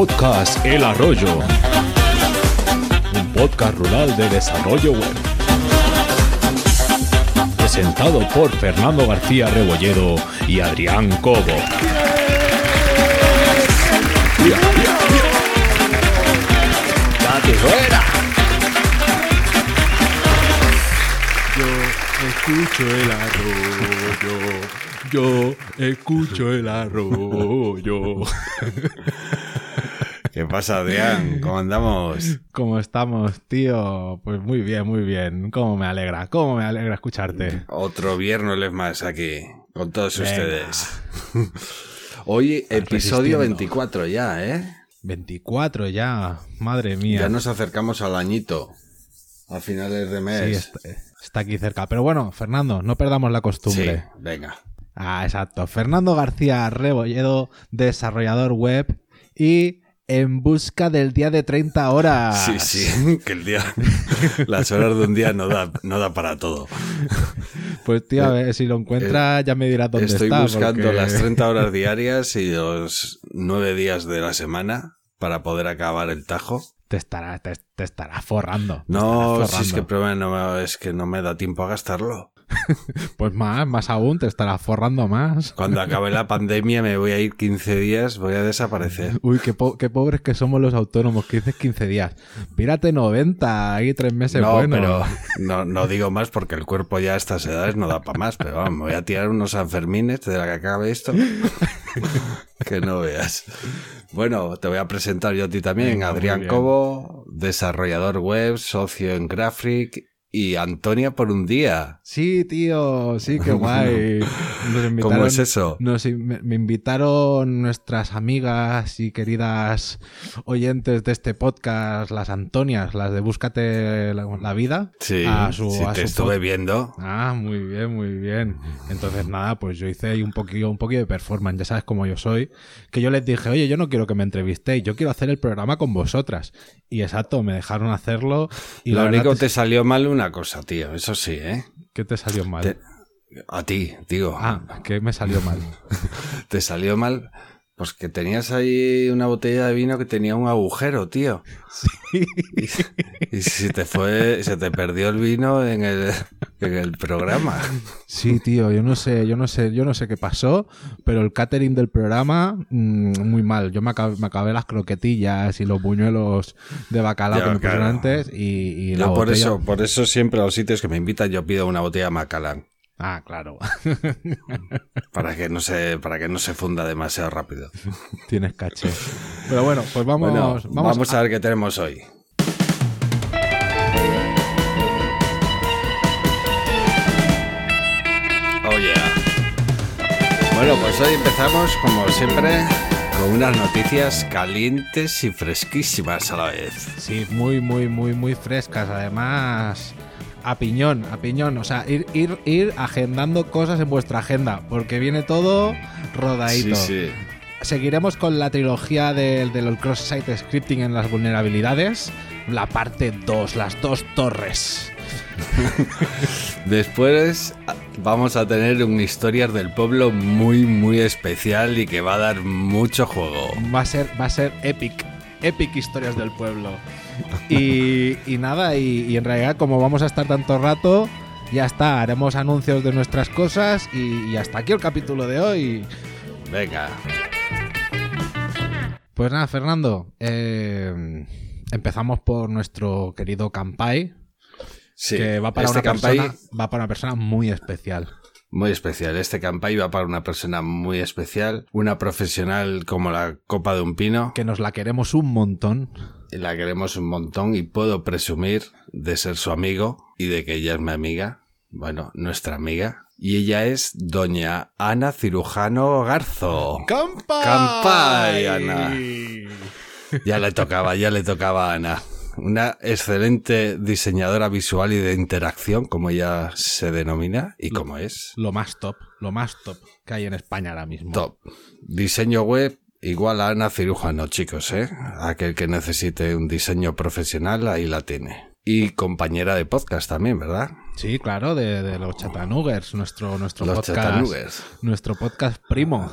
Podcast El Arroyo. Un podcast rural de desarrollo web. Presentado por Fernando García Rebolledo y Adrián Cobo. ¡Date fuera! Yo escucho el arroyo. Yo escucho el arroyo. ¿Qué pasa, Adrián? ¿Cómo andamos? ¿Cómo estamos, tío? Pues muy bien, muy bien. ¿Cómo me alegra? ¿Cómo me alegra escucharte? Otro viernes más aquí, con todos Venga. ustedes. Hoy, episodio resistiendo. 24 ya, ¿eh? 24 ya, madre mía. Ya nos acercamos al añito, a finales de Sí, mes. está, está aquí cerca. Pero bueno, Fernando, no perdamos la Sí, costumbre. venga. Ah, exacto. Fernando García Rebolledo, desarrollador web y en busca del día de 30 horas. Sí, sí, que el día, las horas de un día no da, no da para todo. Pues tío, a ver, si lo encuentra ya me dirás dónde Eh, Estoy está. buscando porque- las 30 horas diarias y los 9 días de la semana para poder acabar el tajo. Te estará, te, te estará forrando. No, estará si es que el problema no es que no me da tiempo a gastarlo. Pues más, más aún, te estará forrando más. Cuando acabe la pandemia me voy a ir 15 días, voy a desaparecer. Uy, qué, po- qué pobres que somos los autónomos, que dices 15 días. Pírate 90, ahí tres meses No, buenos. pero no, no digo más porque el cuerpo ya a estas edades no da para más. Pero vamos, me voy a tirar unos Sanfermines de la que acabe esto. que no veas. Bueno, te voy a presentar yo a ti también, Venga, Adrián. Cobo, desarrollador web, socio en Graphic y Antonia por un día. Sí, tío, sí, qué guay. Nos invitaron, ¿Cómo es eso? nos me, invitaron nuestras amigas y queridas oyentes de este podcast, las Antonias, las de Búscate la, la vida. Sí, a su, sí, a te su estuve viendo. Ah, muy bien, muy bien. Entonces, nada, pues yo hice ahí un poquillo, un poquillo de performance, ya sabes cómo yo soy. Que yo les dije, oye, yo no quiero que me entrevistéis, yo quiero hacer el programa con vosotras. Y exacto, me dejaron hacerlo. Y Lo único verdad te salió mal una cosa, tío. Eso sí, ¿eh? ¿Qué te salió mal? Te- A ti, digo. Ah, que me salió mal. Te salió mal. Pues que tenías ahí una botella de vino que tenía un agujero, tío. Y, y se te fue, se te perdió el vino en el, en el programa. Sí, tío, yo no sé, yo no sé, yo no sé qué pasó, pero el catering del programa, mm, muy mal. Yo me acabé, me acabé las croquetillas y los buñuelos de bacalao Ya, que me pusieron antes y, y la Yo por botella- eso, por eso siempre a los sitios que me invitan yo pido una botella Macallan. Ah, claro. Para que no se, para que no se funda demasiado rápido. Tienes caché. Pero bueno, pues vamos, Bueno, vamos, vamos, a ver qué tenemos hoy. Oh yeah. Bueno, pues hoy empezamos, como siempre, con unas noticias calientes y fresquísimas a la vez. Sí, muy, muy, muy, muy frescas. Además, a piñón, a piñón. O sea, ir, ir, ir agendando cosas en vuestra agenda, porque viene todo rodadito. Sí, sí. Seguiremos con la trilogía del, del cross-site scripting en las vulnerabilidades. La parte 2, las dos torres. Después vamos a tener un historias del pueblo muy, muy especial y que va a dar mucho juego. Va a ser, va a ser epic. Epic historias del pueblo. Y, y nada, y, y en realidad, como vamos a estar tanto rato, ya está. Haremos anuncios de nuestras cosas y, y hasta aquí el capítulo de hoy. Venga. Pues nada, Fernando. eh, empezamos por nuestro querido Campai, Sí, que va para, este una persona, va para una persona muy especial. Muy especial. Este campai va para una persona muy especial, una profesional como la copa de un pino. Que nos la queremos un montón. y La queremos un montón y puedo presumir de ser su amigo y de que ella es mi amiga. Bueno, nuestra amiga. Y ella es doña Ana Cirujano Garzo. ¡Campai! ¡Campai, Ana! Ya le tocaba, ya le tocaba a Ana. Una excelente diseñadora visual y de interacción, como ella se denomina y como es. Lo más top, lo más top que hay en España ahora mismo. Top. Diseño web igual a Ana Cirujano, chicos, ¿eh? Aquel que necesite un diseño profesional, ahí la tiene. Y compañera de podcast también, ¿verdad? Sí, claro, de, de los Chatanuggers, nuestro, nuestro Los podcast. Nuestro podcast primo.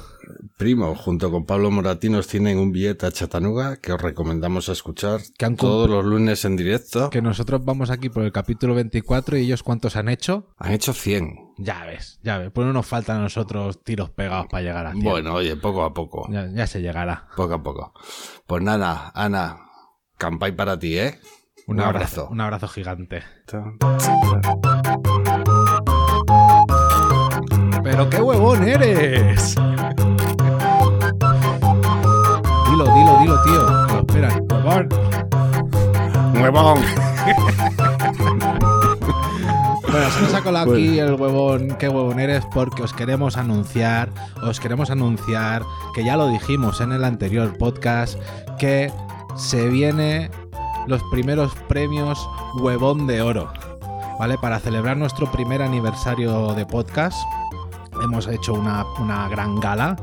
Primo, junto con Pablo Moratinos, tienen un billete a Chatanuga que os recomendamos escuchar Que han todos los lunes en directo. Que nosotros vamos aquí por el capítulo 24 y ellos cuántos han hecho. Han hecho 100. Ya ves, ya ves. Pues no nos faltan a nosotros tiros pegados para llegar a 100. Bueno, oye, poco a poco. Ya, ya se llegará. Poco a poco. Pues nada, Ana, campay para ti, ¿eh? Un, abrazo. Un abrazo gigante. ¡Pero qué huevón eres! Dilo, dilo, dilo, tío. No, espera, huevón. ¡Huevón! Bueno, se nos ha colado aquí el huevón, qué huevón eres, porque os queremos anunciar, os queremos anunciar, que ya lo dijimos en el anterior podcast, que se viene los primeros premios huevón de oro, ¿vale? Para celebrar nuestro primer aniversario de podcast, hemos hecho una, una gran gala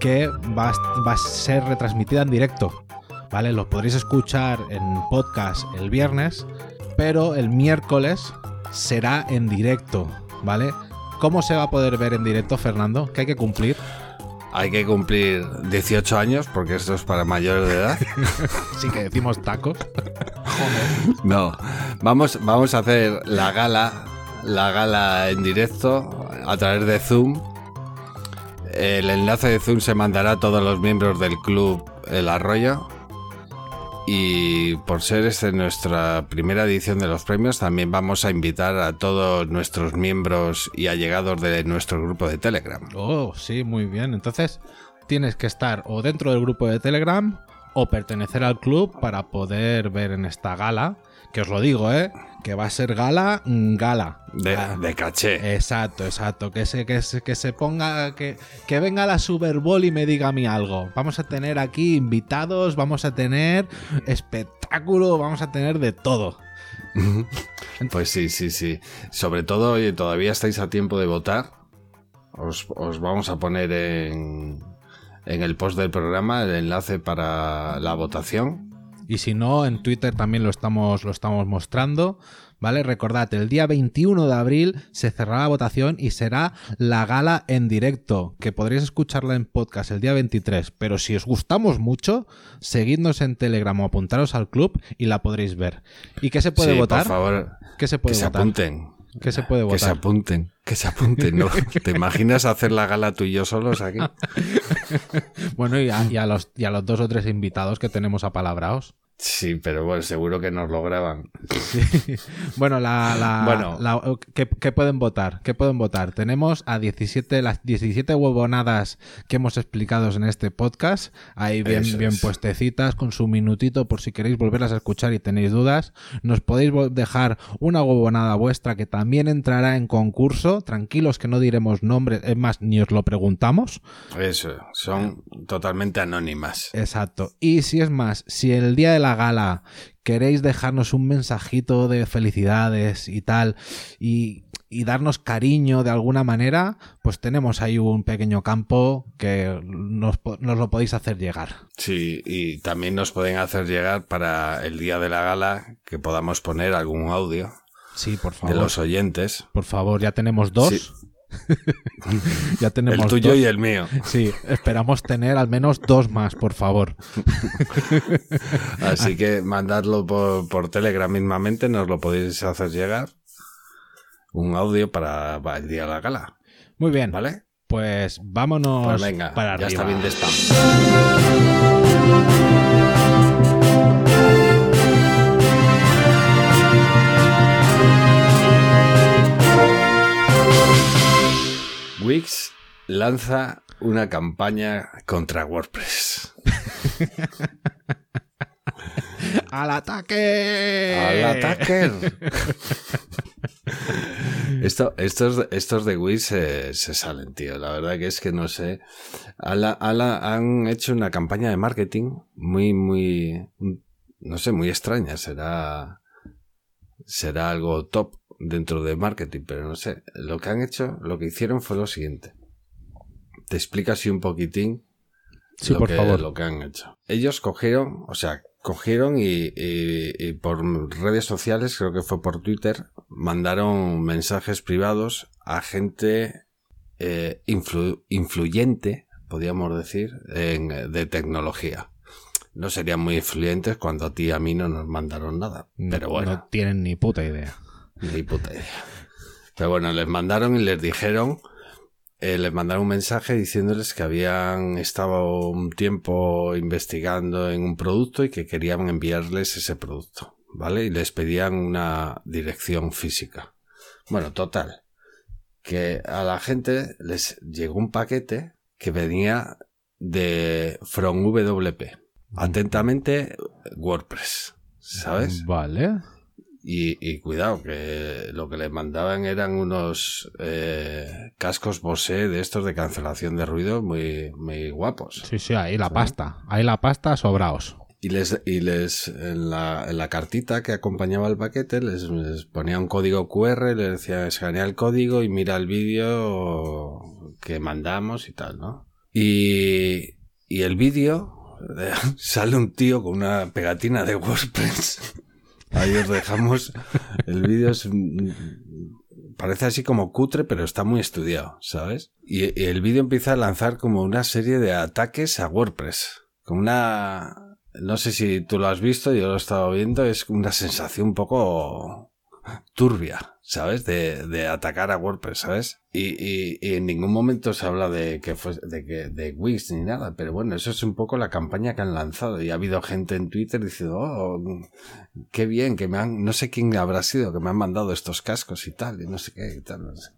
que va, va a ser retransmitida en directo, ¿vale? Lo podréis escuchar en podcast el viernes, pero el miércoles será en directo, ¿vale? ¿Cómo se va a poder ver en directo, Fernando? ¿Qué hay que cumplir? Hay que cumplir 18 años porque esto es para mayores de edad. Sí que decimos tacos. No, vamos, vamos a hacer la gala, la gala en directo a través de Zoom. El enlace de Zoom se mandará a todos los miembros del club El Arroyo. Y por ser esta nuestra primera edición de los premios, también vamos a invitar a todos nuestros miembros y allegados de nuestro grupo de Telegram. Oh, sí, muy bien. Entonces, tienes que estar o dentro del grupo de Telegram o pertenecer al club para poder ver en esta gala. Que os lo digo, ¿eh? Que va a ser gala, mm, gala. De, Ah, de caché. Exacto, exacto. Que se, que se, que se ponga, que, que venga la Super Bowl y me diga a mí algo. Vamos a tener aquí invitados, vamos a tener espectáculo, vamos a tener de todo. Pues sí, sí, sí. Sobre todo, oye, todavía estáis a tiempo de votar. Os, os vamos a poner en, en el post del programa el enlace para la votación. Y si no, en Twitter también lo estamos, lo estamos mostrando. ¿Vale? Recordad, el día 21 de abril se cerrará la votación y será la gala en directo, que podréis escucharla en podcast el día 23. Pero si os gustamos mucho, seguidnos en Telegram o apuntaros al club y la podréis ver. ¿Y qué se puede Sí, votar? Por favor, ¿Qué se que puede se votar? apunten. ¿Qué se puede Que se votar? apunten. Que se apunten. ¿no? ¿Te imaginas hacer la gala tú y yo solos aquí? Bueno, y a, y a los, y a los dos o tres invitados que tenemos apalabrados. Sí, pero bueno, seguro que nos lo graban. Bueno, la, la- Bueno. la- ¿qué, qué pueden votar? ¿Qué pueden votar? Tenemos a 17, las 17 huevonadas que hemos explicado en este podcast, ahí bien, Eso bien es. puestecitas, con su minutito por si queréis volverlas a escuchar y tenéis dudas. Nos podéis dejar una huevonada vuestra que también entrará en concurso. Tranquilos que no diremos nombres, es más, ni os lo preguntamos. Eso, son totalmente anónimas. Exacto. Y si es más, si el día de la gala queréis dejarnos un mensajito de felicidades y tal, y, y darnos cariño de alguna manera, pues tenemos ahí un pequeño campo que nos, nos lo podéis hacer llegar. Sí, y también nos pueden hacer llegar para el día de la gala que podamos poner algún audio Sí, por de favor. los oyentes. Por favor, ya tenemos dos. Sí. ya tenemos El tuyo dos. y el mío. Sí, esperamos tener al menos dos más, por favor. Así que mandadlo por, por Telegram mismamente, nos lo podéis hacer llegar. Un audio para, para el día de la gala, Muy bien, ¿vale? pues vámonos Pues venga, para ya arriba. está bien de spam. Wix lanza una campaña contra WordPress. ¡Al ataque! ¡Al ataque! Esto, estos, estos de Wix se, se salen, tío. La verdad que es que no sé. Ala- han hecho una campaña de marketing muy, muy, no sé, muy extraña. Será, será algo top dentro de marketing, pero no sé. Lo que han hecho, lo que hicieron fue lo siguiente. Te explico así un poquitín Sí, lo por que, favor. lo que han hecho. Ellos cogieron, o sea, cogieron y, y- y por redes sociales, creo que fue por Twitter, mandaron mensajes privados a gente eh, influ- influyente podríamos decir, en, de tecnología. No serían muy influyentes cuando a ti y a mí no nos mandaron nada. Pero bueno. No tienen ni puta idea. Ni puta idea. Pero bueno, les mandaron y les dijeron, eh, les mandaron un mensaje diciéndoles que habían estado un tiempo investigando en un producto y que querían enviarles ese producto, ¿vale? Y les pedían una dirección física. Bueno, total. Que a la gente les llegó un paquete que venía de From WP. Atentamente, WordPress. ¿Sabes? Vale. Y, cuidado, que lo que le mandaban eran unos eh, cascos Bose de estos de cancelación de ruido muy, muy guapos. Sí, sí, ahí la pasta. Ahí la pasta sobraos. Y les, y les en, la, en la cartita que acompañaba el paquete les, ponía un código QR, les decía escanea el código y mira el vídeo que mandamos y tal, ¿no? Y, y el vídeo sale un tío con una pegatina de WordPress Ahí os dejamos. El vídeo es. Parece así como cutre, pero está muy estudiado, ¿sabes? Y, el vídeo empieza a lanzar como una serie de ataques a WordPress. Como una. No sé si tú lo has visto, yo lo he estado viendo, es una sensación un poco turbia, ¿sabes? De, de atacar a WordPress, ¿sabes? Y, en ningún momento se habla de que fue, de que, de Wix ni nada, pero bueno, eso es un poco la campaña que han lanzado y ha habido gente en Twitter diciendo, oh, qué bien, que me han, no sé quién habrá sido, que me han mandado estos cascos y tal, y no sé qué y tal, no sé.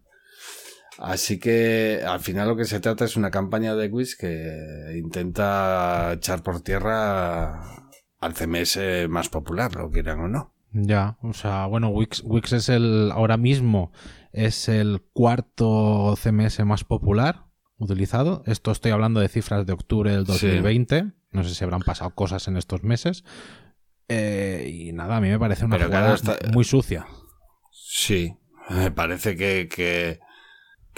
Así que al final lo que se trata es una campaña de Wix que intenta echar por tierra al CMS más popular, lo quieran o no. Ya, o sea, bueno, Wix, Wix es el, ahora mismo es el cuarto CMS más popular utilizado. Esto estoy hablando de cifras de octubre del 2020. No sé si habrán pasado cosas en estos meses. Eh, y nada, a mí me parece una jugada muy sucia. Sí, me parece que, que,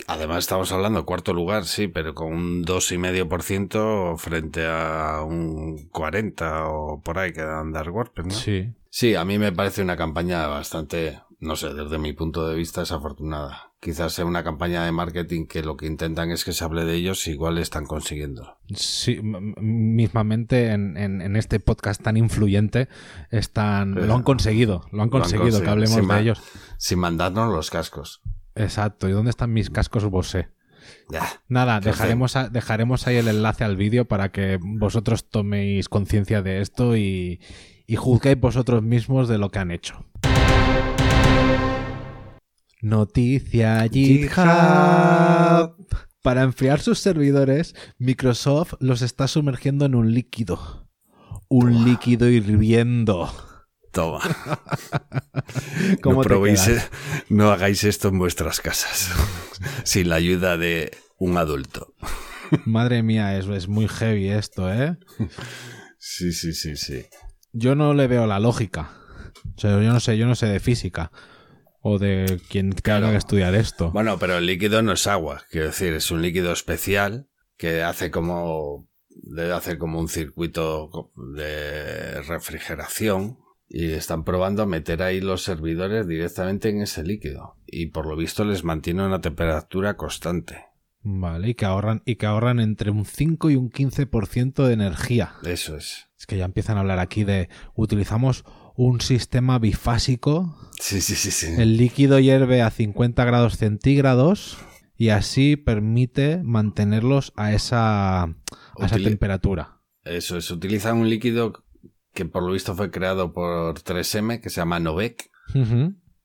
Además estamos hablando de cuarto lugar, sí, pero con un 2,5% frente a un 40 o por ahí que dan dar WordPress, ¿no? Sí. Sí, a mí me parece una campaña bastante, no sé, desde mi punto de vista desafortunada. Quizás sea una campaña de marketing que lo que intentan es que se hable de ellos y igual están consiguiendo. Sí, mismamente en, en, este podcast tan influyente están, lo han conseguido, lo han conseguido, que hablemos de ellos. Sin mandarnos los cascos. Exacto. ¿Y dónde están mis cascos Bose? Nada, dejaremos, dejaremos ahí el enlace al vídeo para que vosotros toméis conciencia de esto y, y juzguéis vosotros mismos de lo que han hecho. Noticia GitHub. Para enfriar sus servidores, Microsoft los está sumergiendo en un líquido. Un líquido hirviendo. Toma. no, no hagáis esto en vuestras casas sin la ayuda de un adulto. Madre mía, eso es muy heavy esto, ¿eh? Sí, sí, sí, sí. Yo no le veo la lógica. O sea, yo no sé, yo no sé de física o de quien claro. que estudiar esto. Bueno, pero el líquido no es agua, quiero decir, es un líquido especial que hace como debe hacer como un circuito de refrigeración y están probando a meter ahí los servidores directamente en ese líquido y por lo visto les mantiene una temperatura constante. Vale, y que ahorran y que ahorran entre un 5 y un 15% de energía. Eso es. Es que ya empiezan a hablar aquí de utilizamos un sistema bifásico. Sí, sí, sí, sí. El líquido hierve a 50 grados centígrados y así permite mantenerlos a esa, a esa temperatura. Eso es, utilizan un líquido que por lo visto fue creado por 3M, que se llama Novec,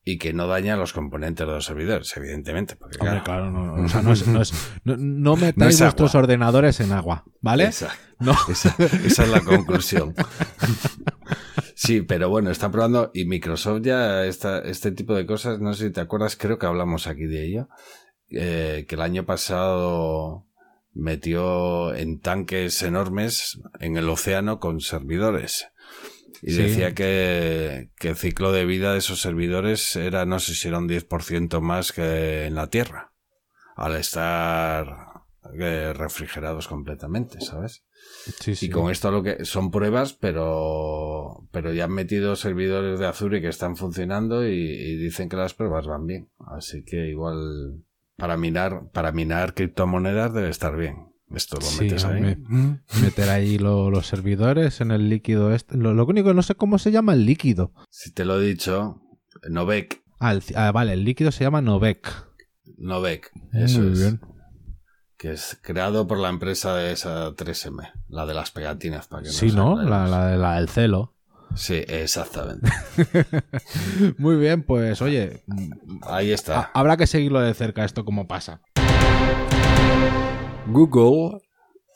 y que no daña los componentes de los servidores, evidentemente. Porque, claro, no, o sea, no, es, no, es, no, metáis vuestros ordenadores en agua, ¿vale? Esa, esa, esa es la conclusión. Sí, pero bueno, está probando y Microsoft ya está, este tipo de cosas, no sé si te acuerdas, creo que hablamos aquí de ello, eh, que el año pasado metió en tanques enormes en el océano con servidores. Y decía que, que, el ciclo de vida de esos servidores era, no sé si era un 10% más que en la Tierra, al estar eh, refrigerados completamente, ¿sabes? Sí, sí. Y con esto lo que son pruebas, pero, pero ya han metido servidores de Azure que están funcionando y, y dicen que las pruebas van bien. Así que igual para minar, para minar criptomonedas debe estar bien. Esto lo Sí, metes ahí. me- meter ahí lo- los servidores en el líquido este. Lo, lo único que no sé cómo se llama el líquido. Si te lo he dicho, Novec. Ah, el- ah, vale, el líquido se llama Novec. Novec. Eso Muy es. bien. Que es creado por la empresa de esa 3M. La de las pegatinas. Para que Sí, ¿no? La, la, la del celo. Sí, exactamente. Muy bien, pues oye, Ahí ha- está. habrá que seguirlo de cerca esto como pasa. Google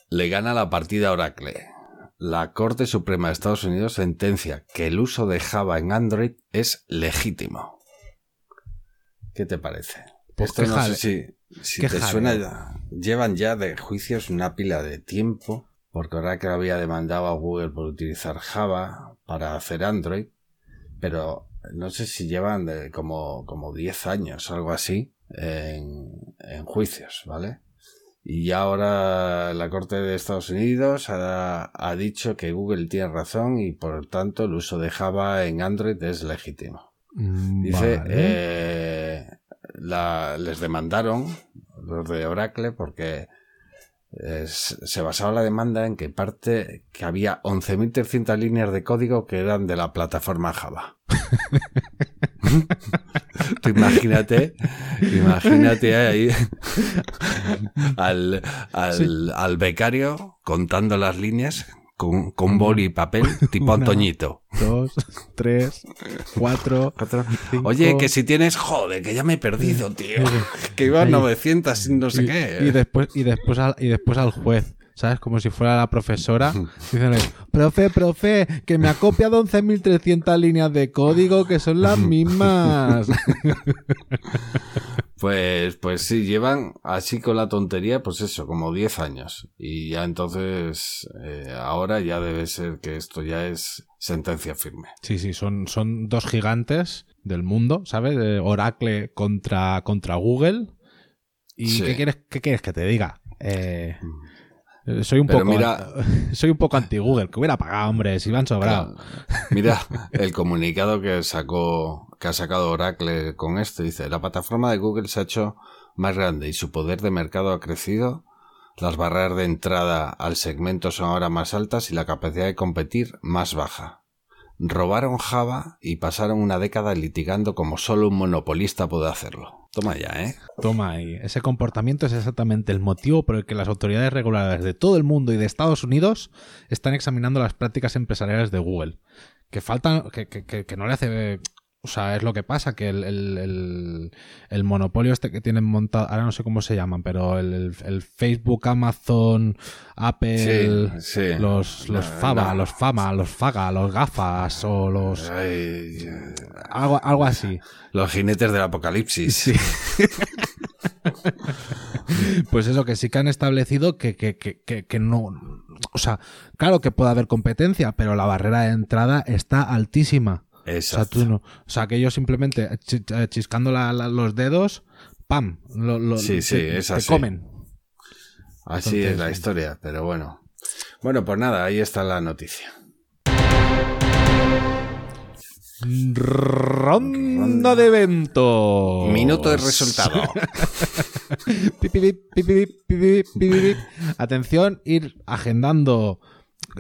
le gana la partida a Oracle. La Corte Suprema de Estados Unidos sentencia que el uso de Java en Android es legítimo. ¿Qué te parece? Pues Esto no jale- sé si, te suena. ya- Llevan ya de juicios una pila de tiempo, porque Oracle había demandado a Google por utilizar Java para hacer Android, pero no sé si llevan de como, como 10 años algo así en, en juicios, ¿vale? Y ahora la Corte de Estados Unidos ha, ha dicho que Google tiene razón y por tanto el uso de Java en Android es legítimo. Mm, Dice, eh, la- les demandaron los de Oracle porque eh, se basaba la demanda en que parte que había 11.300 líneas de código que eran de la plataforma Java. Tú imagínate, imagínate ahí al, al, al becario contando las líneas con, con boli y papel tipo Una. Antoñito. Dos, tres, cuatro. cinco. Oye, que si tienes, joder, que ya me he perdido, tío. Que iba a Ahí. 900 y no sé y, qué. y después, y, después al, y después al juez, ¿sabes? Como si fuera la profesora. Dicen, profe, profe, que me ha copiado 11.300 líneas de código que son las mismas. Pues, pues sí, llevan así con la tontería, pues eso, como 10 años. Y ya entonces, eh, ahora ya debe ser que esto ya es sentencia firme. Sí, sí, son, son dos gigantes del mundo, ¿sabes? De Oracle contra, contra Google. ¿Y Sí. qué, quieres, qué quieres que te diga? Eh, soy un Pero poco mira- soy un poco anti Google, que hubiera pagado, hombre, si van sobrado. Mira, el comunicado que sacó, que ha sacado Oracle con esto, dice, la plataforma de Google se ha hecho más grande y su poder de mercado ha crecido, las barreras de entrada al segmento son ahora más altas y la capacidad de competir más baja. Robaron Java y pasaron una década litigando como solo un monopolista puede hacerlo. Toma ya, ¿eh? Toma ahí. Ese comportamiento es exactamente el motivo por el que las autoridades reguladoras de todo el mundo y de Estados Unidos están examinando las prácticas empresariales de Google. Que faltan, que, que- que- que no le hace. O sea, es lo que pasa, que el, el monopolio este que tienen montado, ahora no sé cómo se llaman, pero el, el- Facebook, Amazon, Apple, Sí, sí. los, los No, Faba, no. los Fama, los Faga, los Gafas o los... Ay, Algo, algo así. los jinetes del apocalipsis. Sí. pues eso, que sí que han establecido que, que, que, que, que no. O sea, claro que puede haber competencia, pero la barrera de entrada está altísima. Exacto. Saturno. O sea, que ellos simplemente eh, eh, chiscando los dedos, ¡pam! Lo, lo, sí, sí, es así. Te comen. Así es la eh, historia, pero bueno. Bueno, pues nada, ahí está la noticia. Ronda de eventos. Minuto de resultado. Atención, ir agendando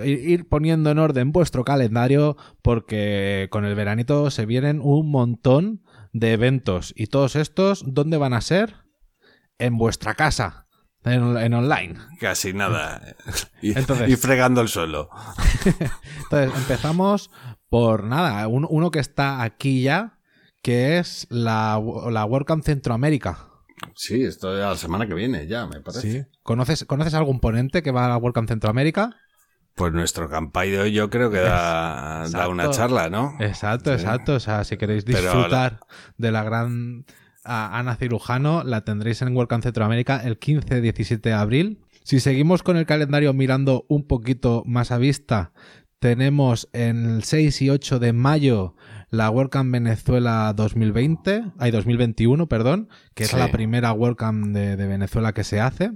ir, poniendo en orden vuestro calendario porque con el veranito se vienen un montón de eventos y todos estos, ¿dónde van a ser? En vuestra casa, en, en online. Casi nada. Y, Entonces- y fregando el suelo. Entonces empezamos por nada, un- uno que está aquí ya, que es la, la WordCamp Centroamérica. Sí, esto es la semana que viene ya, me parece. ¿Conoces, ¿Conoces algún ponente que va a la WordCamp Centroamérica? Pues nuestro hoy yo creo que da, da una charla, ¿no? Exacto, Sí. exacto. O sea, si queréis Pero disfrutar de la gran Ana Cirujano, la tendréis en WordCamp Centroamérica el 15-17 de abril. Si seguimos con el calendario mirando un poquito más a vista, tenemos el 6 y 8 de mayo la WordCamp Venezuela 2020, hay 2021, perdón, que es la primera WordCamp de, de Venezuela que se hace.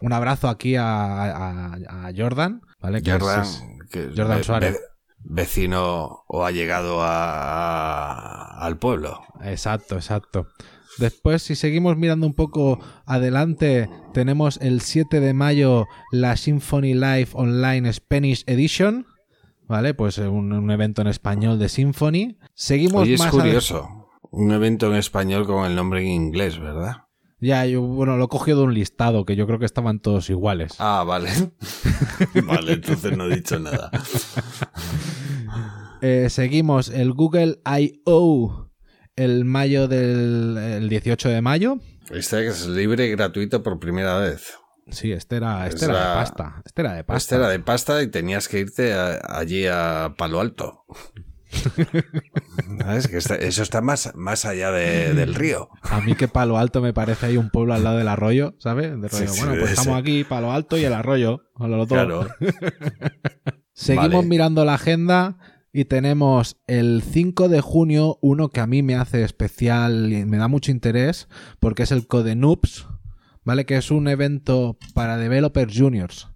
Un abrazo aquí a, a- a Jordan, ¿vale? Que es- Jordan, es- que Jordan ve- Suárez. ve- vecino o ha llegado a- a- al pueblo. Exacto, exacto. Después, si seguimos mirando un poco adelante, tenemos el 7 de mayo la Symphony Live Online Spanish Edition. ¿Vale? Pues un, un evento en español de Symphony. Seguimos Oye, es más curioso. Un evento en español con el nombre en inglés, ¿verdad? Ya, yo, bueno, lo he cogido de un listado que yo creo que estaban todos iguales. Ah, vale. vale, entonces no he dicho nada. Eh, seguimos el Google I.O. el mayo del el 18 de mayo. Este es libre y gratuito por primera vez. Sí, este era, este era de pasta. Este era de pasta. Este era de pasta y tenías que irte a- allí a Palo Alto. ¿Sabes? Que está- eso está más, más allá de- del río. A mí que Palo Alto me parece ahí un pueblo al lado del arroyo, ¿sabes? De Sí, rollo, sí, bueno, pues estamos aquí, Palo Alto y el arroyo. lo. Claro. Seguimos Vale. mirando la agenda y tenemos el 5 de junio uno que a mí me hace especial y me da mucho interés porque es el Code Noobs, ¿vale? Que es un evento para developers juniors.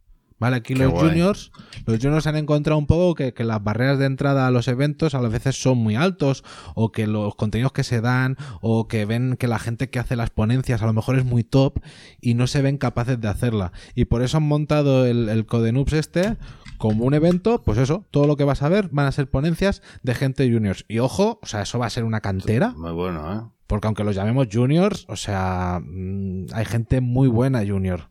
¿Vale? Aquí Qué los guay. juniors, los juniors han encontrado un poco que, que las barreras de entrada a los eventos a veces son muy altos, o que los contenidos que se dan, o que ven que la gente que hace las ponencias a lo mejor es muy top y no se ven capaces de hacerla. Y por eso han montado el, el este como un evento, pues eso, todo lo que vas a ver van a ser ponencias de gente juniors. Y ojo, o sea, eso va a ser una cantera, Muy bueno, ¿eh? porque aunque los llamemos juniors, o sea, mm, hay gente muy buena junior.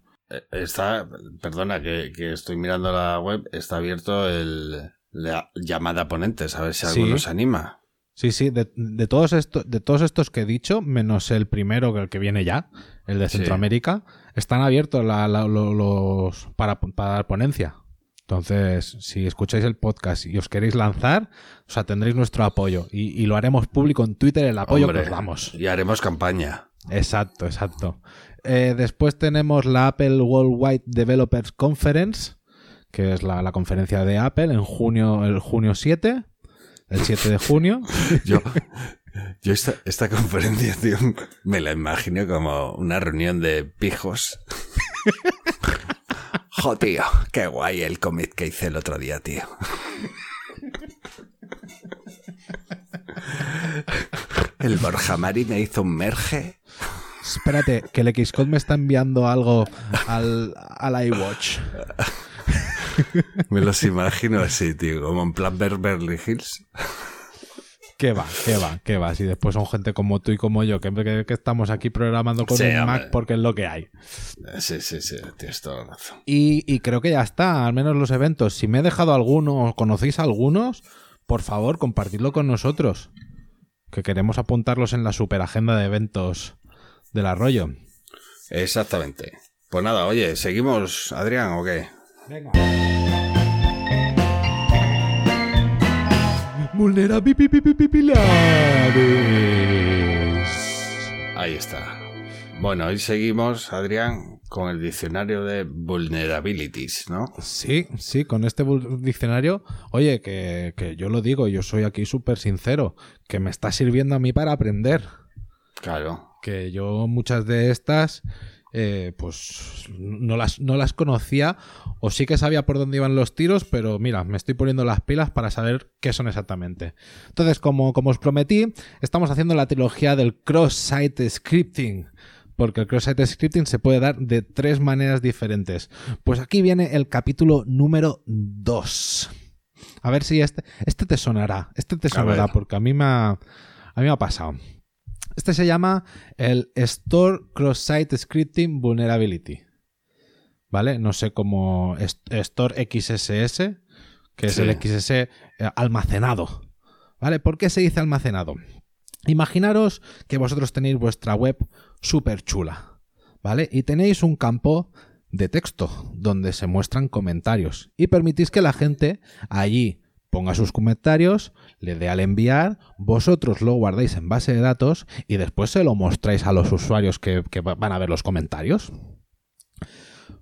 Está, perdona que, que estoy mirando la web, está abierto el la llamada a ponentes, a ver si Sí. alguno se anima. Sí, sí, de, de todos estos, de todos estos que he dicho, menos el primero, que el que viene ya, el de Sí. Centroamérica, están abiertos la- la- lo- los para, para dar ponencia. Entonces, si escucháis el podcast y os queréis lanzar, o sea, tendréis nuestro apoyo. Y, y lo haremos público en Twitter, el apoyo Hombre, que os damos. Y haremos campaña. Exacto, exacto. Eh, después tenemos la Apple Worldwide Developers Conference, que es la, la conferencia de Apple en junio, el junio 7, el 7 de junio. Yo, yo esta, esta conferencia, tío, me la imagino como una reunión de pijos. Jo, tío, qué guay el cómic que hice el otro día, tío. El Borja Mari me hizo un merge. Espérate, que el Xcode me está enviando algo al, al iWatch. Me los imagino así, tío, como en plan Beverly Hills. ¿Qué va? ¿Qué va? ¿Qué va? Si después son gente como tú y como yo, que, que- que estamos aquí programando con Sí, un. Mac porque es lo que hay. Sí, sí, sí, tienes toda la razón. Y, y creo que ya está, al menos los eventos. Si me he dejado alguno o conocéis algunos, por favor, compartidlo con nosotros. Que queremos apuntarlos en la super agenda de eventos del arroyo. Exactamente. Pues nada, oye, ¿seguimos, Adrián, o qué? Venga. Vulnerabilidades. Ahí está. Bueno, hoy seguimos, Adrián, con el diccionario de vulnerabilities, ¿no? Sí, sí, con este diccionario, oye, que, que yo lo digo, yo soy aquí súper sincero, que me está sirviendo a mí para aprender. Claro. Que yo muchas de estas, eh, pues no las, no las conocía, o sí que sabía por dónde iban los tiros, pero mira, me estoy poniendo las pilas para saber qué son exactamente. Entonces, como, como os prometí, estamos haciendo la trilogía del cross-site scripting. Porque el cross-site scripting se puede dar de tres maneras diferentes. Pues aquí viene el capítulo número 2. A ver si este, este te sonará. Este te sonará porque a mí me ha, a mí me ha pasado. Este se llama el Store Cross-Site Scripting Vulnerability. ¿Vale? No sé cómo. Store XSS, que es el XSS eh, almacenado. ¿Vale? ¿Por qué se dice almacenado? Imaginaros que vosotros tenéis vuestra web súper chula. ¿Vale? Y tenéis un campo de texto donde se muestran comentarios y permitís que la gente allí ponga sus comentarios, le dé al enviar, vosotros lo guardáis en base de datos y después se lo mostráis a los usuarios que, que va- van a ver los comentarios.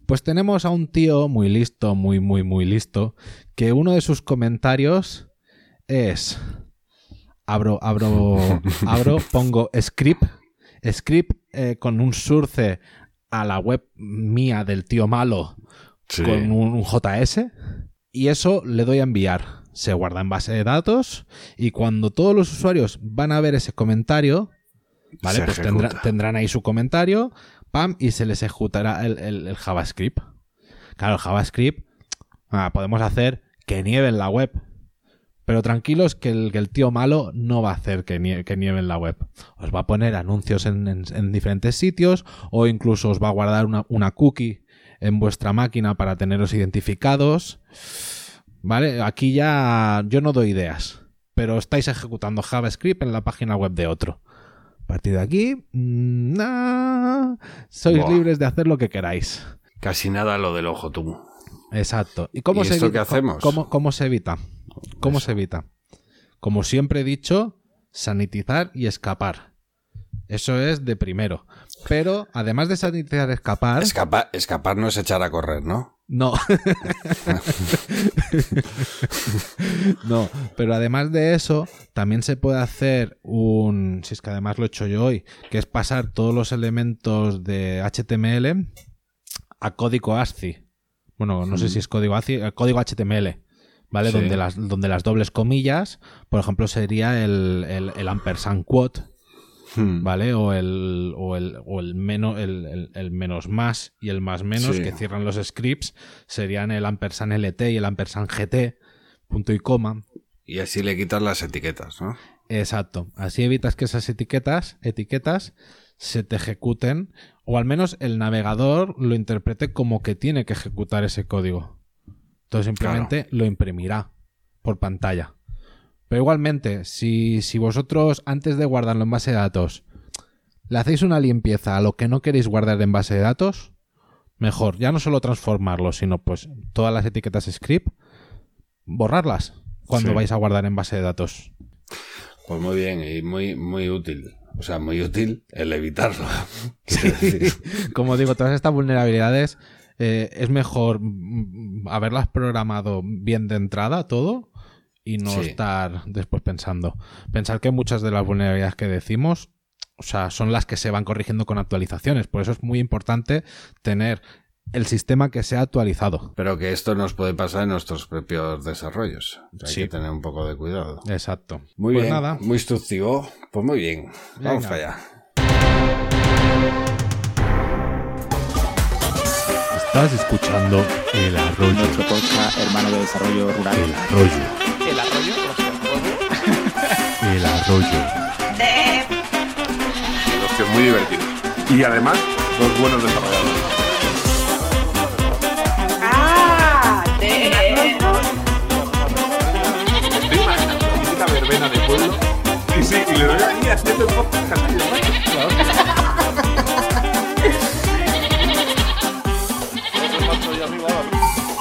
Pues tenemos a un tío muy listo, muy, muy, muy listo, que uno de sus comentarios es... Abro, abro, abro, pongo script, script eh, con un surce a la web mía del tío malo Sí. con un, un JS y eso le doy a enviar. Se guarda en base de datos y cuando todos los usuarios van a ver ese comentario, ¿Vale? Se pues tendrá- tendrán ahí su comentario, pam, y se les ejecutará el, el- el JavaScript. Claro, el JavaScript ah, podemos hacer que nieve en la web. Pero tranquilos que el, que el tío malo no va a hacer que, nie- que nieve en la web. Os va a poner anuncios en, en- en diferentes sitios o incluso os va a guardar una, una cookie en vuestra máquina para teneros identificados. ¿Vale? Aquí ya yo no doy ideas, pero estáis ejecutando JavaScript en la página web de otro. A partir de aquí, mm, nah, sois Buah. libres de hacer lo que queráis. Casi nada lo del ojo tú. Exacto. ¿Y cómo ¿Y se esto evita? qué hacemos? ¿Cómo, cómo se evita? ¿Cómo se evita? Como siempre he dicho, sanitizar y escapar. Eso es de primero. Pero además de sanitizar Escapar, escapar no es echar a correr, ¿no? No. no, pero además de eso, también se puede hacer un, si es que además lo he hecho yo hoy, que es pasar todos los elementos de HTML a código ASCII. Bueno, no sé Mm. si es código ASCII, eh, código HTML. ¿Vale? Sí. Donde, las, donde las dobles comillas, por ejemplo, sería el, el, el ampersand quote, Hmm. ¿vale? O el, o el, o el, menos, el, el- menos más y el más menos Sí. que cierran los scripts serían el ampersand LT y el ampersand GT, punto y coma. Y así le quitas las etiquetas, ¿no? Exacto. Así evitas que esas etiquetas, etiquetas se te ejecuten o al menos el navegador lo interprete como que tiene que ejecutar ese código. Entonces simplemente lo imprimirá por pantalla. Pero igualmente, si, si vosotros antes de guardarlo en base de datos le hacéis una limpieza a lo que no queréis guardar en base de datos, mejor. Ya no solo transformarlo, sino pues todas las etiquetas script, borrarlas cuando Sí. vais a guardar en base de datos. Pues muy bien y muy, muy útil. O sea, muy útil el evitarlo. Decir, Como digo, todas estas vulnerabilidades eh, es mejor haberlas programado bien de entrada todo y no Sí. estar después pensando. Pensar que muchas de las vulnerabilidades que decimos, o sea, son las que se van corrigiendo con actualizaciones. Por eso es muy importante tener el sistema que sea actualizado. Pero que esto nos puede pasar en nuestros propios desarrollos. Hay Sí. que tener un poco de cuidado. Exacto. Muy pues bien, nada. muy instructivo. Pues muy bien. Vamos allá. Estás escuchando El Arroyo. nuestro podcast hermano de desarrollo rural. El Arroyo. El arroyo El Arroyo. los que es muy divertido. Y además, dos buenos desarrolladores. Ah, de... Estoy imaginando la típica verbena de pueblo. Y sí, y le doy ahí haciendo el podcast castillo, macho.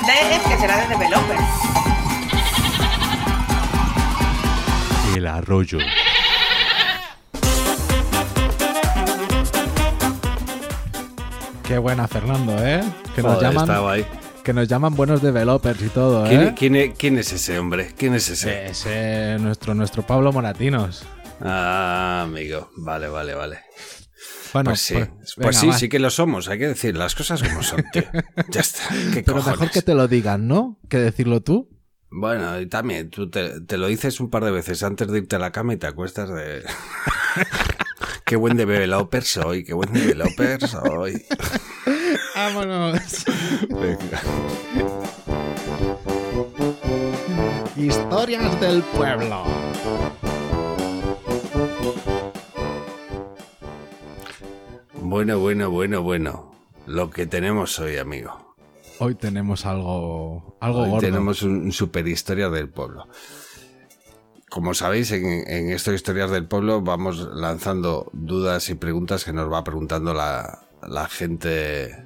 de es que será de developer. El Arroyo. Qué buena, Fernando, ¿eh? Que nos, Joder, llaman, estaba ahí. que nos llaman buenos developers y todo, ¿Quién, ¿eh? quién es, quién es ese hombre? ¿Quién es ese? Ese, nuestro, nuestro Pablo Moratinos. Ah, amigo. Vale, vale, vale. Bueno, Pues sí, pues, pues, venga, sí, sí que lo somos. Hay que decir las cosas como son, tío. Ya está. ¿Qué Pero cojones? mejor que te lo digan, ¿no? Que decirlo tú. Bueno, y también tú te, te lo dices un par de veces antes de irte a la cama y te acuestas de... qué buen developer soy, qué buen developer soy. Vámonos. Venga. Historias del pueblo. Bueno, bueno, bueno, bueno. Lo que tenemos hoy, amigo. Hoy tenemos algo, algo Hoy gordo. tenemos un, super historia del pueblo. Como sabéis, en, en estas historias del pueblo vamos lanzando dudas y preguntas que nos va preguntando la, la gente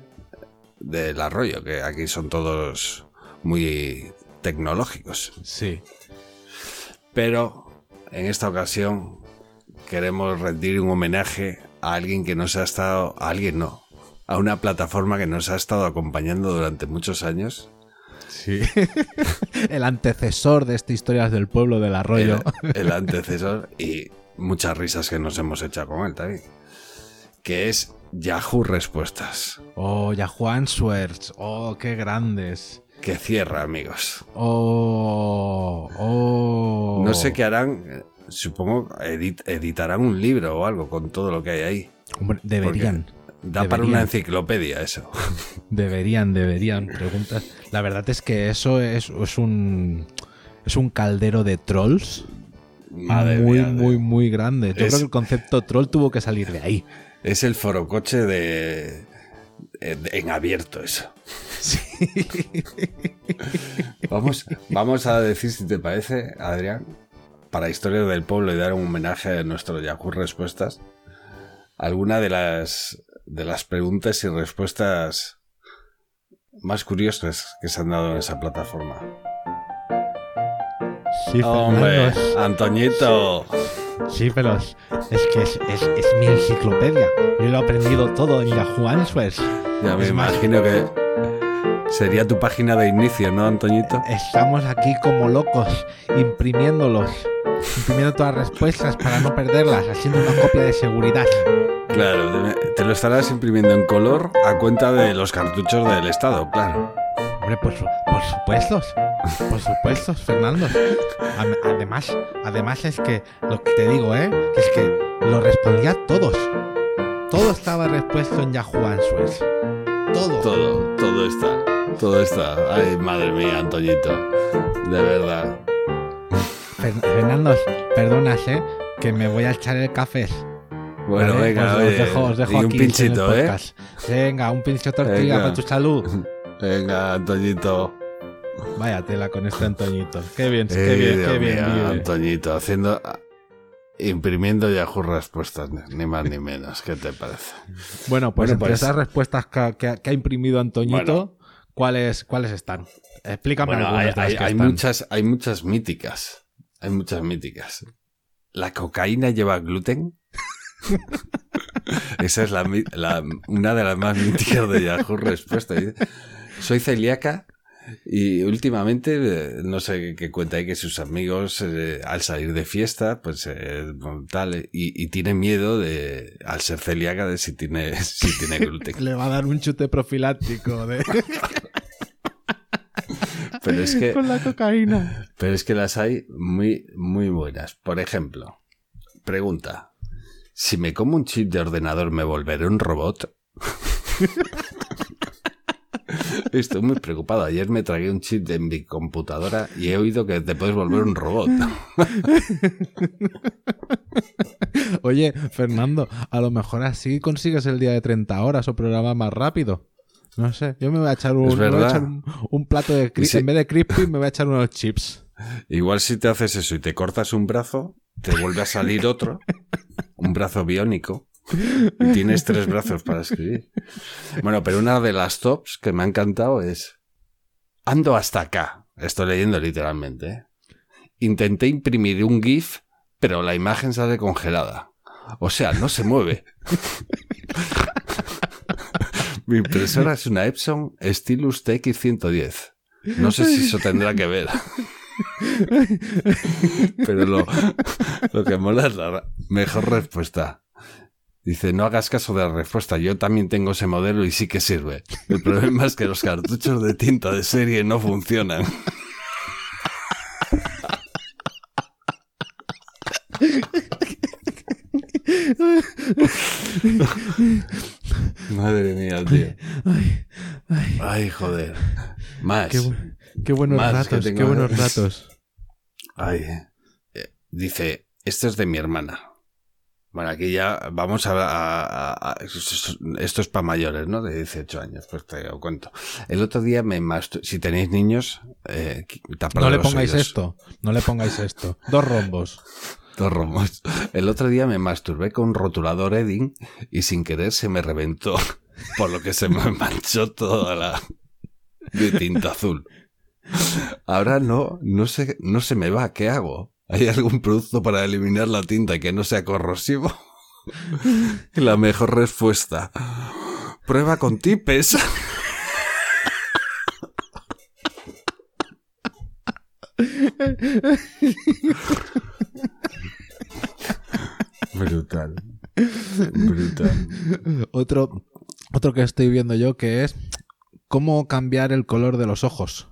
del arroyo, que aquí son todos muy tecnológicos. Sí. Pero en esta ocasión queremos rendir un homenaje a alguien que nos ha estado, a alguien no, a una plataforma que nos ha estado acompañando durante muchos años. Sí. el antecesor de esta historias del pueblo del arroyo. el, el antecesor y muchas risas que nos hemos echado con él también. Que es Yahoo Respuestas. Oh, Yahoo Answers. Oh, qué grandes. Que cierra, amigos. Oh, oh. No sé qué harán supongo, edit- editarán un libro o algo con todo lo que hay ahí. Hombre, deberían. Da para una enciclopedia eso. Deberían, deberían. Preguntas. La verdad es que eso es, es un. Es un caldero de trolls Madre muy, mía, muy, muy grande. Yo Es- creo que el concepto troll tuvo que salir de ahí. Es el forocoche de, eh, de- en abierto eso. Vamos, vamos a decir, si te parece, Adrián, para Historias del Pueblo y dar un homenaje a nuestro Yahoo Respuestas, alguna de las, de las preguntas y respuestas más curiosas que se han dado en esa plataforma. Sí, ¡Hombre! Fernando, ¡Antoñito! Sí, pero es, es que es, es- es mi enciclopedia. Yo lo he aprendido todo en Yahoo Answers. Ya me Es más, imagino que sería tu página de inicio, ¿no, Antoñito? Estamos aquí como locos, imprimiéndolos. Imprimiendo todas las respuestas para no perderlas, haciendo una copia de seguridad. Claro, te- lo estarás imprimiendo en color a cuenta de los cartuchos del Estado, claro. Hombre, por, su- por supuesto. Por supuesto, Fernando. Además, además es que lo que te digo, ¿eh? Que es que lo respondía todos. Todo estaba respuesto en Yahoo Answers. Todo. Todo, todo está, todo está. Ay, madre mía, Antoñito, de verdad. Fer- Fernando, perdonas, ¿eh? Que me voy a echar el café. Bueno, ¿vale? venga, Pues os dejo, os dejo y un aquí pinchito, en el ¿eh? Venga, un pincho tortilla para tu salud. Venga, Antoñito. Vaya tela con este Antoñito. Qué bien, Eh, qué bien, Dios qué bien mío. Antoñito, haciendo, imprimiendo Yahoo respuestas, ni más ni menos. ¿Qué te parece? Bueno, pues Bueno, entre pues- esas respuestas que, ha- que ha- que ha imprimido Antoñito, ¿cuáles, ¿cuáles están? Explícame Bueno, algunas hay, de las hay- que hay están. muchas, hay muchas míticas. Hay muchas míticas. ¿La cocaína lleva gluten? Esa es la, una de las más míticas de Yahoo Respuesta. Soy celíaca y últimamente, eh, no sé qué cuenta ahí, que sus amigos eh, al salir de fiesta, pues eh, tal, y, y tiene miedo de, al ser celíaca, de si tiene, si tiene gluten. Le va a dar un chute profiláctico de... Pero es que... con la cocaína. Pero es que las hay muy, muy buenas. Por ejemplo, pregunta: ¿si me como un chip de ordenador me volveré un robot? Estoy muy preocupado. Ayer me tragué un chip de mi computadora y he oído que te puedes volver un robot. Oye, Fernando, a lo mejor así consigues el día de 30 horas o programa más rápido. No sé, yo me voy a echar un, un, un plato de cri- Y si- en vez de crispy me voy a echar unos chips. Igual si te haces eso y te cortas un brazo, te vuelve a salir otro, un brazo biónico, y tienes tres brazos para escribir. Bueno, pero una de las tops que me ha encantado es, ando hasta acá, estoy leyendo literalmente, ¿eh? intenté imprimir un GIF, pero la imagen sale congelada. O sea, no se mueve. Mi impresora es una Epson Stylus TX110. No sé si eso tendrá que ver. Pero lo, lo que mola es la mejor respuesta. Dice, no hagas caso de la respuesta, yo también tengo ese modelo y sí que sirve. El problema es que los cartuchos de tinta de serie no funcionan. Madre mía, tío. Ay, ay, Ay, joder. Más. qué, qué buenos Más ratos, tengo- qué buenos ratos. Ay. Eh, Dice, esto es de mi hermana. Bueno, aquí ya vamos a... a- a- a- esto es para mayores, ¿no? De 18 años, pues te lo cuento. El otro día me mastu- Si tenéis niños, eh, No le pongáis oídos. esto, no le pongáis esto. Dos rombos. Dos romos. El otro día me masturbé con un rotulador Edding y sin querer se me reventó, por lo que se me manchó toda la de tinta azul. Ahora no, no se, no se me va, ¿qué hago? ¿Hay algún producto para eliminar la tinta que no sea corrosivo? La mejor respuesta. Prueba con tipes. Brutal. Brutal. Otro, otro que estoy viendo yo que es cómo cambiar el color de los ojos.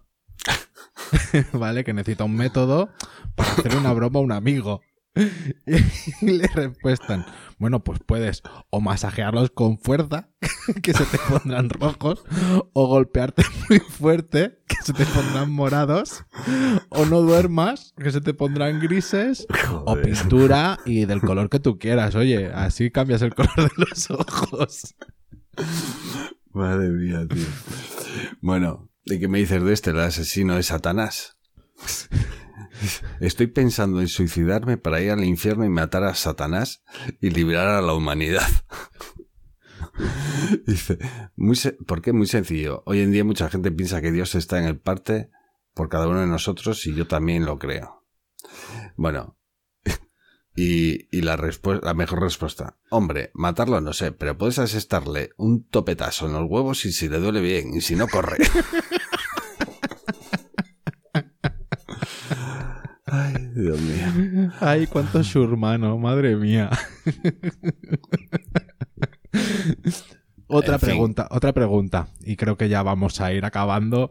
¿Vale? Que necesita un método para hacer una broma a un amigo. Y le respuestan, bueno, pues puedes o masajearlos con fuerza, que se te pondrán rojos, o golpearte muy fuerte, que se te pondrán morados, o no duermas, que se te pondrán grises, o pintura y del color que tú quieras. Oye, así cambias el color de los ojos. Madre mía, tío. Bueno, ¿y qué me dices de este, el asesino de Satanás? Estoy pensando en suicidarme para ir al infierno y matar a Satanás y liberar a la humanidad. Dice, muy ¿por qué? Muy sencillo. Hoy en día mucha gente piensa que Dios está en el parte por cada uno de nosotros y yo también lo creo. Bueno, y, y la, la mejor respuesta. Hombre, matarlo no sé, pero puedes asestarle un topetazo en los huevos y si le duele bien, y si no, corre. Ay, Dios mío. Ay, cuánto shurmano, madre mía. otra En fin. pregunta, otra pregunta. Y creo que ya vamos a ir acabando.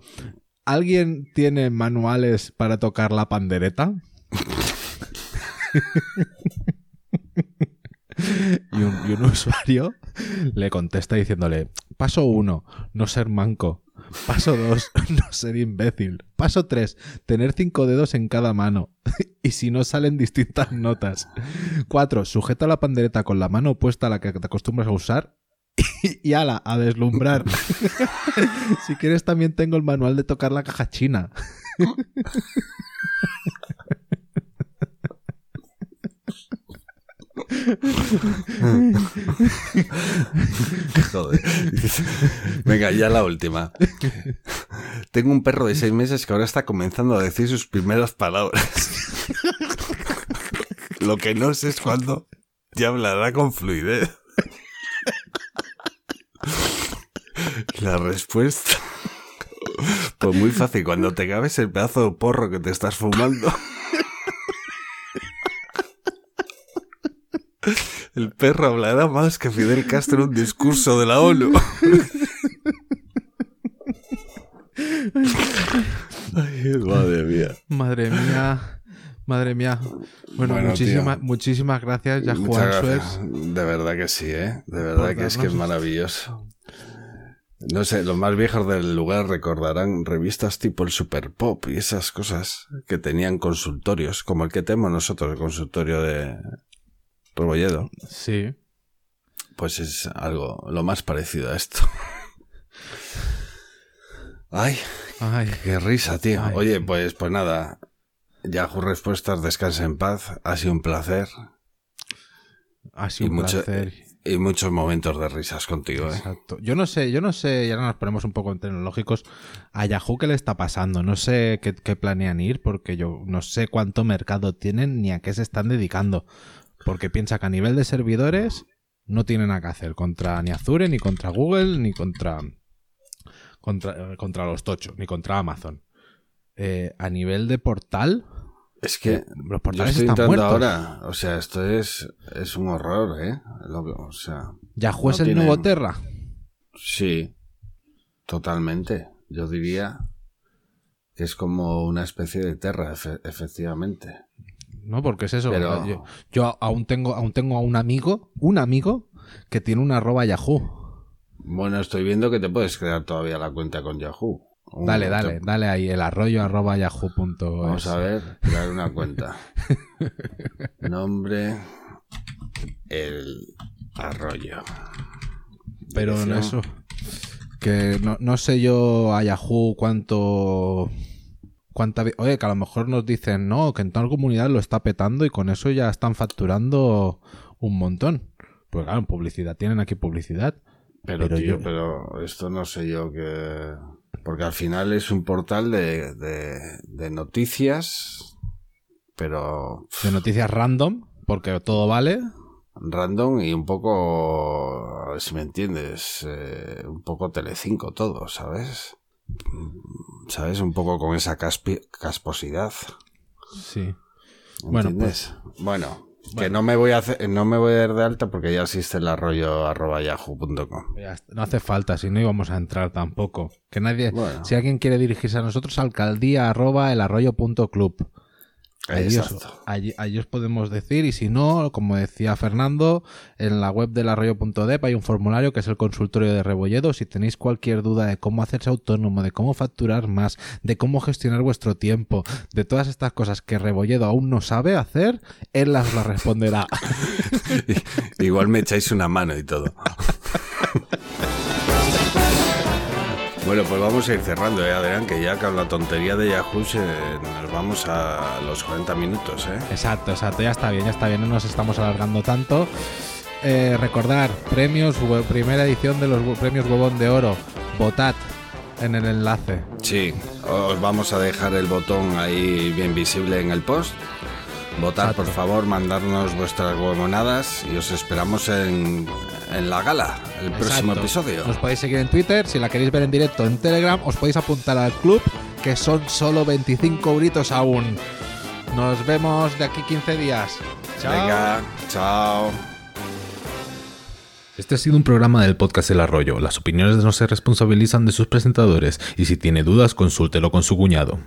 ¿Alguien tiene manuales para tocar la pandereta? y, un, y un usuario le contesta diciéndole, paso uno, no ser manco. Paso 2, no ser imbécil. Paso 3, tener cinco dedos en cada mano. y si no salen distintas notas. 4, sujeta la pandereta con la mano opuesta a la que te acostumbras a usar. y ala, a deslumbrar. si quieres también tengo el manual de tocar la caja china. Joder. Venga, ya la última. Tengo un perro de seis meses que ahora está comenzando a decir sus primeras palabras. Lo que no sé es cuándo ya hablará con fluidez. La respuesta. Pues muy fácil, cuando te cabes el pedazo de porro que te estás fumando. El perro hablará más que Fidel Castro en un discurso de la ONU. Ay, madre mía. Madre mía. Madre mía. Bueno, Bueno, muchísimas, gracias, ya Juan gracias. De verdad que sí, ¿eh? De verdad que es que es maravilloso. No sé, los más viejos del lugar recordarán revistas tipo el Super Pop y esas cosas que tenían consultorios, como el que tenemos nosotros, el consultorio de Rebolledo. Sí. Pues es algo lo más parecido a esto. Ay, Ay, qué risa, tío. Ay. Oye, pues, pues nada. Yahoo Respuestas, descansa en paz. Ha sido un placer. ha sido Y un mucho- placer. Y muchos momentos de risas contigo, ¿eh? Exacto. Yo no sé, yo no sé, y ahora nos ponemos un poco en tecnológicos, a Yahoo qué le está pasando. No sé qué, qué planean ir, porque yo no sé cuánto mercado tienen ni a qué se están dedicando. Porque piensa que a nivel de servidores no tienen nada que hacer contra ni Azure, ni contra Google, ni contra, contra, contra los tochos, ni contra Amazon. Eh, a nivel de portal, Es que los yo portales estoy están muertos. ahora. O sea, esto es, es un horror, ¿eh? Lo que- o sea, Yahoo no es el tienen- nuevo Terra. sí. Totalmente. Yo diría que es como una especie de terra, efe- efectivamente. No, porque es eso. Pero- Yo, yo aún tengo, aún tengo a un amigo, un amigo que tiene una arroba Yahoo. Bueno, estoy viendo que te puedes crear todavía la cuenta con Yahoo. Un- Dale, dale, dale ahí, el arroyo arroba yahoo Vamos a ver, crear una cuenta. Nombre, el arroyo. Pero en eso. Que no, no sé yo a Yahoo cuánto. Cuánta, oye, que a lo mejor nos dicen, no, que en toda la comunidad lo está petando y con eso ya están facturando un montón. Pues claro, en publicidad, tienen aquí publicidad. Pero, Pero tío, yo- pero esto no sé yo que... Porque al final es un portal de, de, de noticias, pero De noticias random, porque todo vale. random y un poco, a ver si me entiendes, eh, un poco Telecinco todo, ¿sabes? ¿Sabes? Un poco con esa caspi- casposidad. Sí. Bueno, ¿Entiendes? Bueno, que no me voy a hacer, no me voy a dar de alta porque ya existe el arroyo arroba yahoo.com. No hace falta, si no íbamos a entrar tampoco. Que nadie, Bueno. si alguien quiere dirigirse a nosotros, alcaldía arroba el arroyo punto club. Allí os, Exacto. allí- allí os podemos decir, y si no, como decía Fernando, en la web del arroyo.dep hay un formulario que es el consultorio de Rebolledo. Si tenéis cualquier duda de cómo hacerse autónomo, de cómo facturar más, de cómo gestionar vuestro tiempo, de todas estas cosas que Rebolledo aún no sabe hacer, él las las responderá. Igual me echáis una mano y todo. Bueno, pues vamos a ir cerrando, ¿eh, Adrián? Que ya con la tontería de Yahoo se- nos vamos a los 40 minutos, ¿eh? Exacto, exacto, ya está bien, ya está bien, no nos estamos alargando tanto. Eh, recordar, premios, primera edición de los premios Huevón de Oro. Votad en el enlace. Sí, os vamos a dejar el botón ahí bien visible en el post. Votar, por favor, mandarnos vuestras huevonadas y os esperamos en, en la gala, el próximo episodio. Nos podéis seguir en Twitter, si la queréis ver en directo en Telegram, os podéis apuntar al club, que son solo 25 euritos aún. Nos vemos de aquí 15 días. Chao. Venga, chao. Este ha sido un programa del podcast El Arroyo. Las opiniones no se responsabilizan de sus presentadores y si tiene dudas consúltelo con su cuñado.